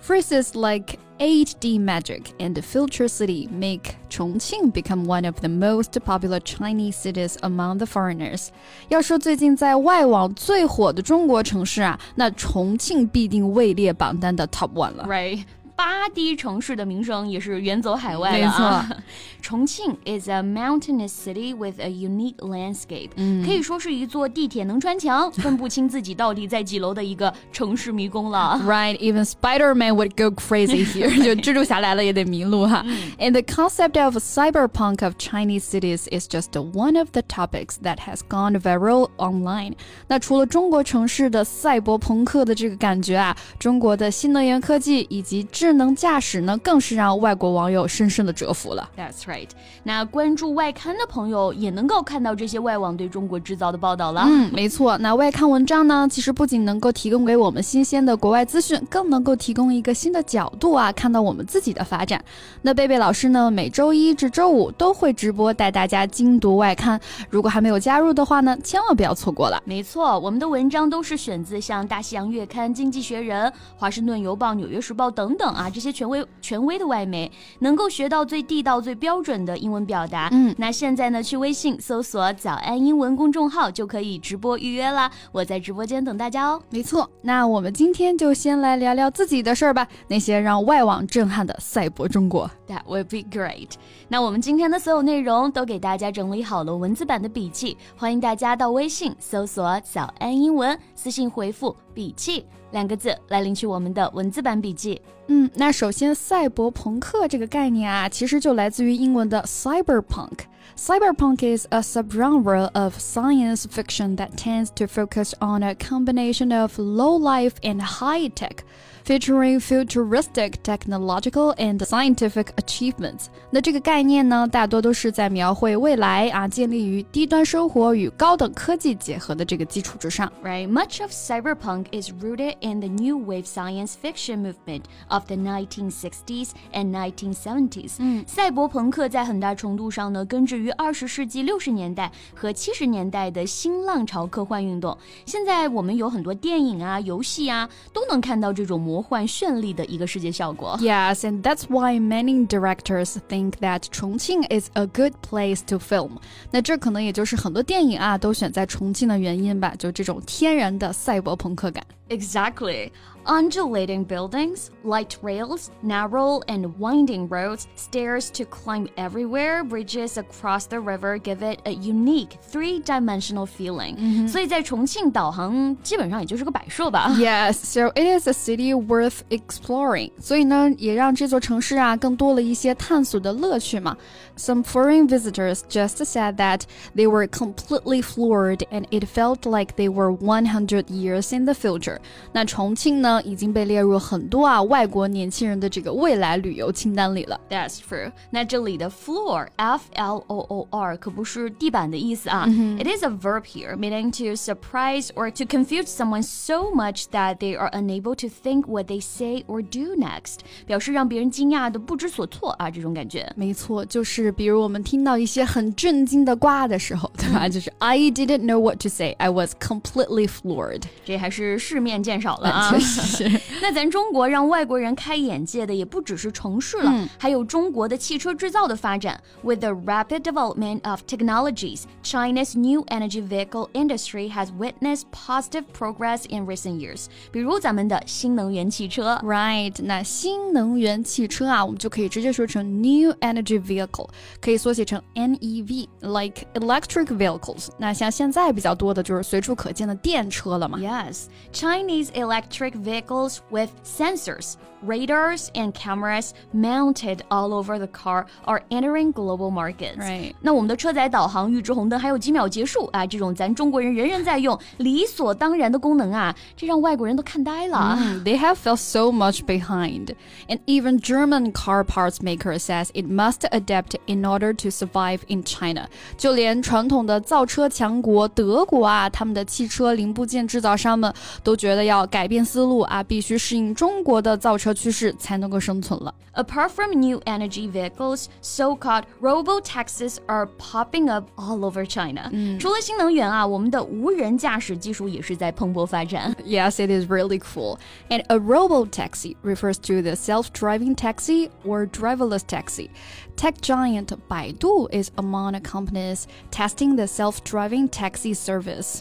！Phrases like 8D magic and future city make Chongqing become one of the most popular Chinese cities among the foreigners. 要说最近在外网最火的中国城市啊，那重庆必定位列榜单的 top one 了。Right. 8D 城市的名声也是远走海外了啊！没错，重庆 is a mountainous city with a unique landscape，、嗯、可以说是一座地铁能穿墙、分不清自己到底在几楼的一个城市迷宫了。Right, even Spider-Man would go crazy here，就蜘蛛侠来了也得迷路哈。And the concept of cyberpunk of Chinese cities is just one of the topics that has gone viral online。那除了中国城市的赛博朋克的这个感觉啊，中国的新能源科技以及智智能驾驶呢，更是让外国网友深深的折服了。That's right。那关注外刊的朋友也能够看到这些外网对中国制造的报道了。嗯，没错。那外刊文章呢，其实不仅能够提供给我们新鲜的国外资讯，更能够提供一个新的角度啊，看到我们自己的发展。那贝贝老师呢，每周一至周五都会直播带大家精读外刊。如果还没有加入的话呢，千万不要错过了。没错，我们的文章都是选自像《大西洋月刊》《经济学人》《华盛顿邮报》《纽约时报》等等。啊，这些权威权威的外媒能够学到最地道、最标准的英文表达。嗯，那现在呢，去微信搜索“早安英文”公众号就可以直播预约啦。我在直播间等大家哦。没错，那我们今天就先来聊聊自己的事儿吧，那些让外网震撼的赛博中国。That would be great。那我们今天的所有内容都给大家整理好了文字版的笔记，欢迎大家到微信搜索“早安英文”，私信回复“笔记”两个字来领取我们的文字版笔记。嗯，那首先，赛博朋克这个概念啊，其实就来自于英文的 cyberpunk。Cyberpunk is a subgenre of science fiction that tends to focus on a combination of low life and high tech featuring futuristic technological and scientific achievements。那这个概念呢，大多都是在描绘未来啊，建立于低端生活与高等科技结合的这个基础之上。Right, much of cyberpunk is rooted in the new wave science fiction movement of the 1960s and 1970s。嗯，赛博朋克在很大程度上呢，根 至于二十世纪六十年代和七十年代的新浪潮科幻运动。现在我们有很多电影啊、游戏啊，都能看到这种。魔幻绚丽的一个视觉效果。Yes, and that's why many directors think that Chongqing is a good place to film. 那这可能也就是很多电影啊都选在重庆的原因吧，就这种天然的赛博朋克感。Exactly. Undulating buildings, light rails, narrow and winding roads, stairs to climb everywhere, bridges across the river give it a unique three-dimensional feeling. Mm -hmm. 所以在重庆导航基本上也就是个摆设吧。Yes, so it is a city worth exploring. 所以呢，也让这座城市啊更多了一些探索的乐趣嘛。Some foreign visitors just said that they were completely floored and it felt like they were 100 years in the future. 那重庆呢，已经被列入很多啊外国年轻人的这个未来旅游清单里了。That's true。那这里的 floor f l o o r 可不是地板的意思啊。It is a verb here meaning to surprise or to confuse someone so much that they are unable to think what they say or do next，表示让别人惊讶的不知所措啊，这种感觉。没错，就是比如我们听到一些很震惊的瓜的时候，对吧？就是 I didn't know what to say, I was completely floored。这还是世面。见少了啊！那咱中国让外国人开眼界的也不只是城市了，还有中国的汽车制造的发展。With the rapid development of technologies, China's new energy vehicle industry has witnessed positive progress in recent years。比如咱们的新能源汽车，Right？那新能源汽车啊，我们就可以直接说成 new energy vehicle，可以缩写成 NEV，like electric vehicles。那像现在比较多的就是随处可见的电车了嘛？Yes，China Chinese electric vehicles with sensors, radars, and cameras mounted all over the car are entering global markets. Right. 那我们的车载导航、预知红灯还有几秒结束啊，这种咱中国人人人在用、理所当然的功能啊，这让外国人都看呆了。Mm, they have felt so much behind. And even German car parts maker says it must adapt in order to survive in China. 就连传统的造车强国德国啊，他们的汽车零部件制造商们都 觉得要改变思路啊，必须适应中国的造车趋势才能够生存了。Apart from new energy vehicles, so-called robo-taxis are popping up all over China. 除了新能源啊，我们的无人驾驶技术也是在蓬勃发展。 Yes, it is really cool. And a robo taxi refers to the self driving taxi or driverless taxi. Tech giant Baidu is among the companies testing the self driving taxi service.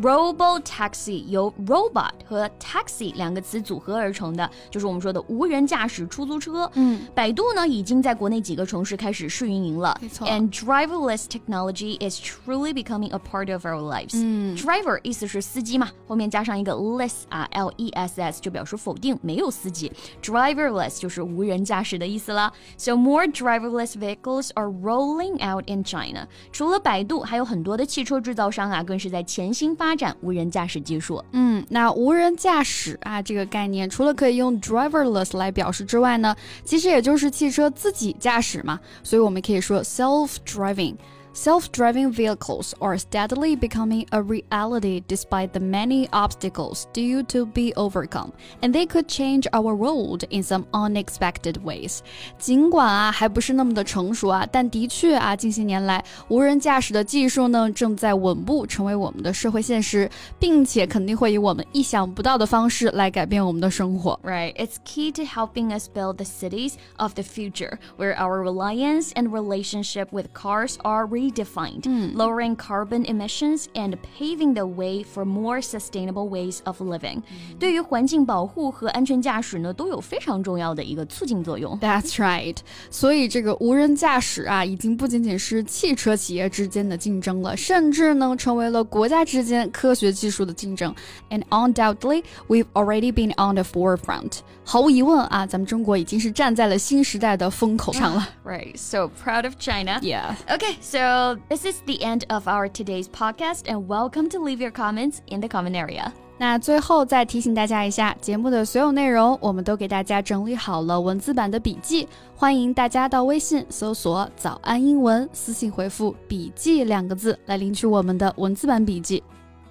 Robo taxi 由 robot 和 taxi 两个词组合而成的，就是我们说的无人驾驶出租车。嗯，百度呢已经在国内几个城市开始试运营了。没错 And driverless technology is truly becoming a part of our lives. Driver 意思是司机嘛，后面加上一个 less 啊，l e s s 就表示否定，没有司机。Driverless 就是无人驾驶的意思啦。So more driverless vehicles are rolling out in China. 除了百度，还有很多的汽车制造商啊，更是在潜心发展无人驾驶技术。嗯，那无人驾驶啊这个概念，除了可以用 driverless 来表示之外呢，其实也就是汽车自己驾驶嘛，所以我们可以说 self driving。Self-driving vehicles are steadily becoming a reality despite the many obstacles due to be overcome, and they could change our world in some unexpected ways. 尽管啊还不是那么的成熟啊，但的确啊，近些年来无人驾驶的技术呢正在稳步成为我们的社会现实，并且肯定会以我们意想不到的方式来改变我们的生活。 Right. It's key to helping us build the cities of the future, where our reliance and relationship with cars are redefined, lowering carbon emissions and paving the way for more sustainable ways of living. 对于环境保护和安全驾驶呢，都有非常重要的一个促进作用。 That's right，所以这个无人驾驶啊，已经不仅仅是汽车企业之间的竞争了，甚至呢成为了国家之间科学技术的竞争。And undoubtedly, we've already been on the forefront。毫无疑问啊，咱们中国已经是站在了新时代的风口上了。 Right. So proud of China. Yeah. Okay, so this is the end of our today's podcast, and welcome to leave your comments in the comment area. 那最后再提醒大家一下，节目的所有内容我们都给大家整理好了文字版的笔记，欢迎大家到微信搜索“早安英文”，私信回复“笔记”两个字来领取我们的文字版笔记。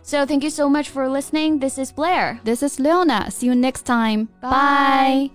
So thank you so much for listening. This is Blair. This is Leona. See you next time. Bye. Bye.